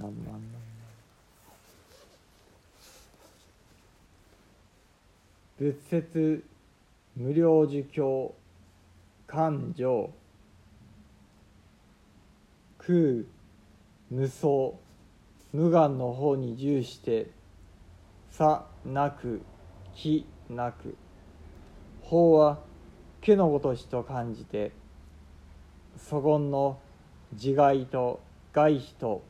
何万何万仏説無料儒教勘定空無双無眼の方に従してさなく気なく法は毛のごとしと感じて祖言の自害と害否と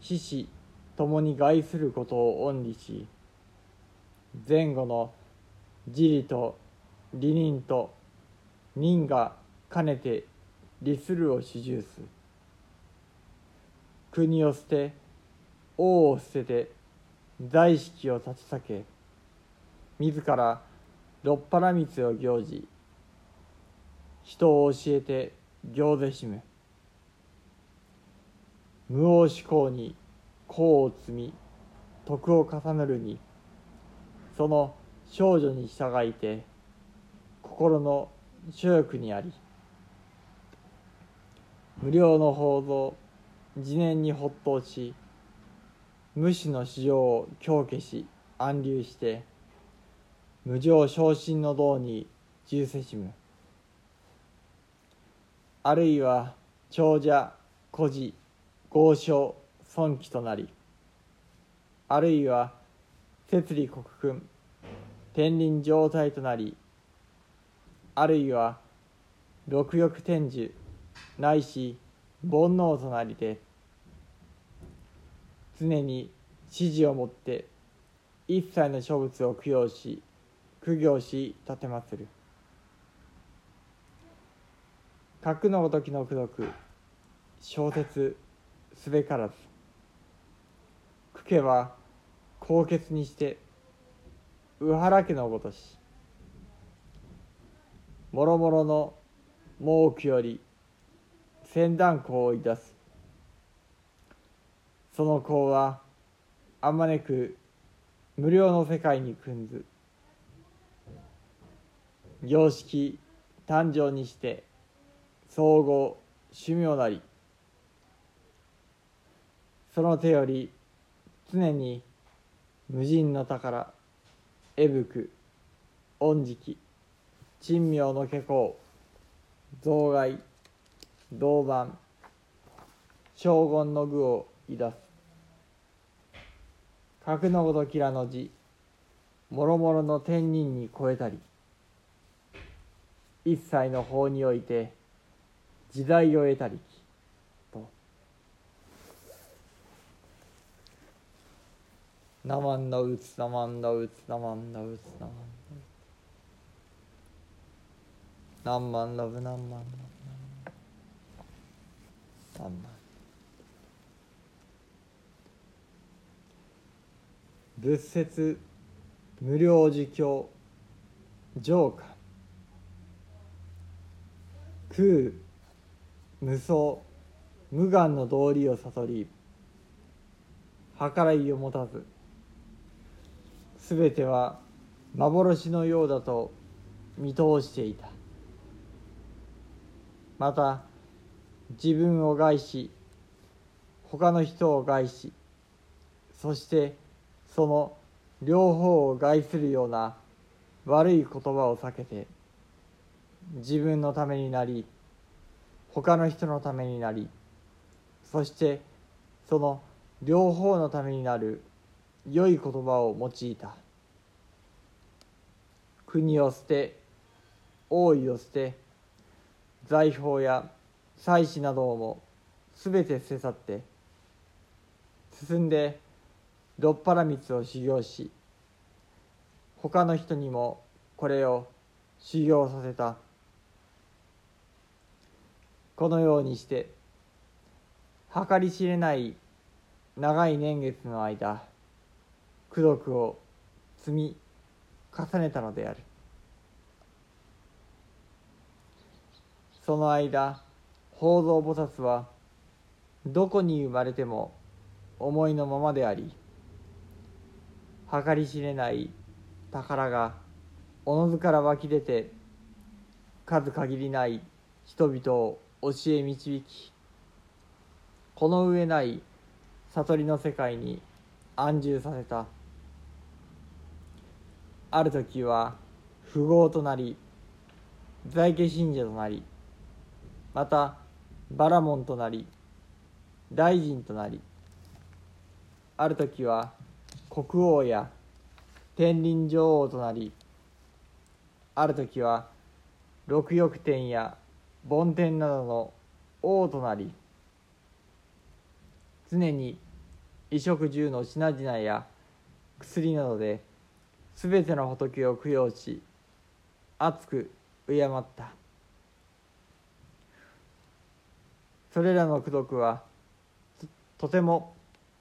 死死共に害することを恩理し前後の自利と利人と人が兼ねて利するを主従す国を捨て王を捨てて在式を立ち避け自ら六腹蜜を行じ人を教えて行ぜしむ。無応思考に功を積み徳を重ねるにその少女に従いて心の所欲にあり無料の報道自念に発頭し無視の市場を強化し安流して無常昇進の道に重せしむ。あるいは長者孤児豪商尊貴となりあるいは摂理国君天輪状態となりあるいは六欲天寿ないし煩悩となりで常に指示をもって一切の諸物を供養し苦行し立まつる。格のごときの功徳小説すべからず苦家は高潔にして宇原家のごとしもろもろの猛気より船団香をいたすその香はあまねく無料の世界に訓ず様式誕生にして総合趣妙なりその手より常に無人の宝絵吹恩食珍妙の化工増害銅板将軍の具をいだす。格のごときらの字もろもろの天人に超えたり一切の法において時代を得たりと「なまんだうつなまんだうつなまんだうつなまんだうつ」何万ラブ何万ラブ何万仏説無料儒教浄化空無双無眼の道理を悟り計らいを持たずすべては幻のようだと見通していた。また自分を害し他の人を害しそしてその両方を害するような悪い言葉を避けて自分のためになり他の人のためになりそしてその両方のためになる良い言葉を用いた。国を捨て王位を捨て財宝や祭祀などをも全て捨て去って進んで六腹蜜を修行し他の人にもこれを修行させた。このようにして計り知れない長い年月の間功徳を積み重ねたのである。その間法蔵菩薩はどこに生まれても思いのままであり計り知れない宝がおのずから湧き出て数限りない人々を教え導きこの上ない悟りの世界に安住させた。ある時は富豪となり在家信者となりまたバラモンとなり大臣となりある時は国王や天輪女王となりある時は六翼天や梵天などの王となり常に衣食住の品々や薬などで全ての仏を供養し熱く敬った。それらの功徳はとても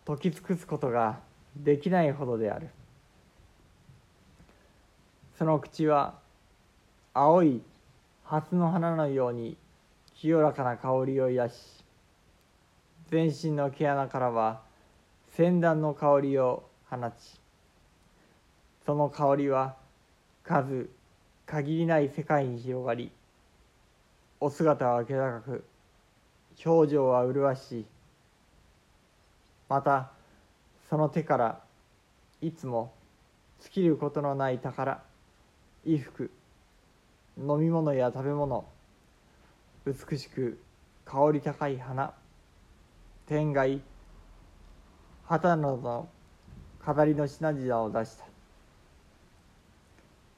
解き尽くすことができないほどである。その口は青い蓮の花のように清らかな香りを癒し全身の毛穴からは仙断の香りを放ちその香りは数限りない世界に広がりお姿は気高く表情は麗しい。またその手からいつも尽きることのない宝衣服飲み物や食べ物美しく香り高い花天外旗などの飾りの品々を出した。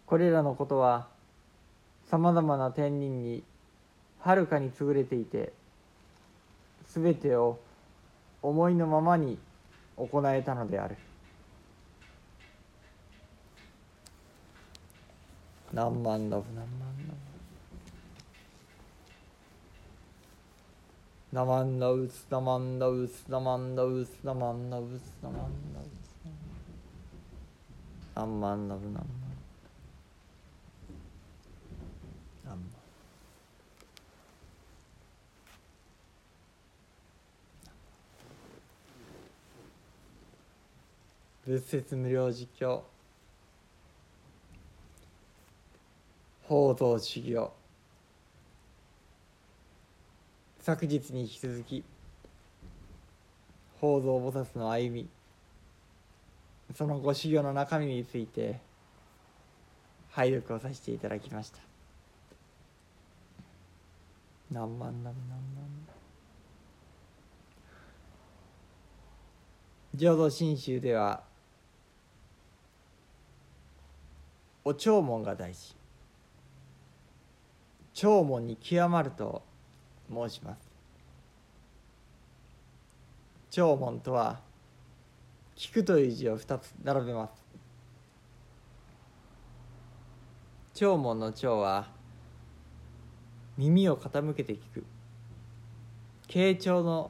これらのことはさまざまな天人にはるかに優れていてすべてを思いのままに行えたのである。何万ラブ何万ラブナマンダウスナマンダウスナマンダウスナマンダウスナマンダウス何万ラブ何万何万仏説無料実況報道修行昨日に引き続き報道菩薩の歩み。そのご修行の中身について拝読をさせていただきました。何万何万何万。浄土真宗ではお弔問が大事。弔問に極まると申します。弔問とは聞くという字を2つ並べます。弔問の弔は耳を傾けて聞く。傾聴の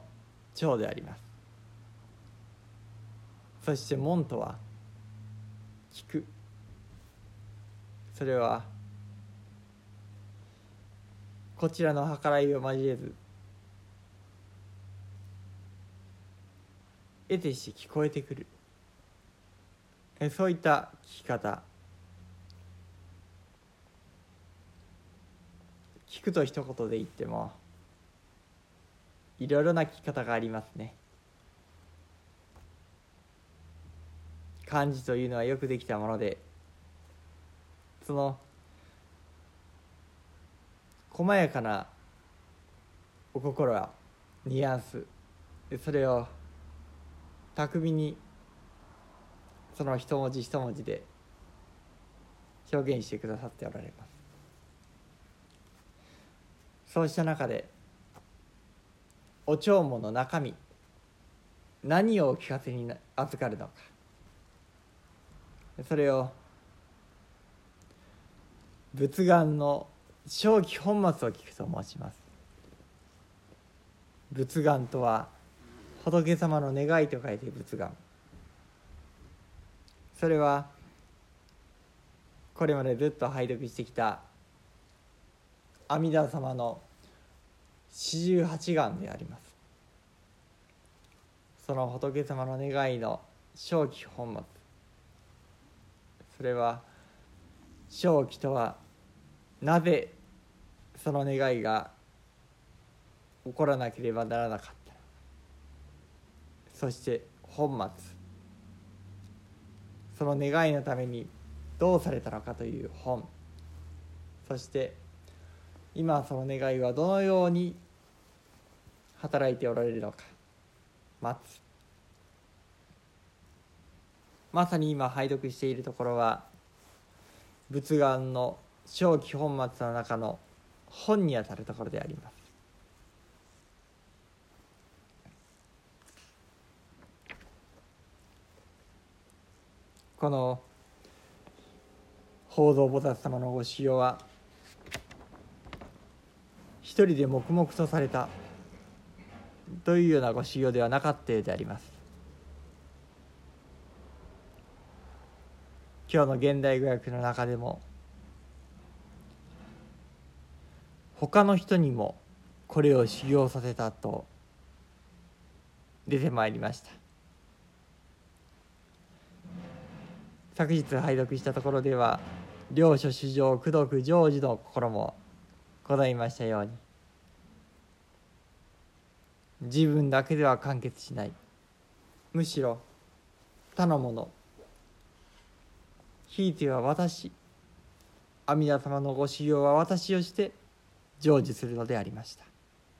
聴であります。そして門とは聞く。それはこちらの計らいを交えず得てして聞こえてくる。そういった聞き方。聞くと一言で言ってもいろいろな聞き方がありますね。漢字というのはよくできたものでその細やかなお心はニュアンス。それを巧みにその一文字一文字で表現してくださっておられます。そうした中でお弔問の中身何をお聞かせに預かるのか。それを仏願の正気本末を聞くと申します。仏願とは仏様の願いと書いて仏願。それはこれまでずっと拝読してきた阿弥陀様の四十八願であります。その仏様の願いの正気本末。それは正気とはなぜその願いが起こらなければならなかったそして本末。その願いのためにどうされたのかという本。そして今その願いはどのように働いておられるのか。待つまさに今拝読しているところは仏願の正気本末の中の本にあたるところであります。この法蔵菩薩様のご修行は一人で黙々とされたというようなご修行ではなかったようであります。今日の現代語訳の中でも他の人にもこれを修行させたと出てまいりました。昨日拝読したところでは両所主情功徳成就の心もございましたように自分だけでは完結しない。むしろ他のものひいては私阿弥陀様のご修行は私をして成就するのでありました。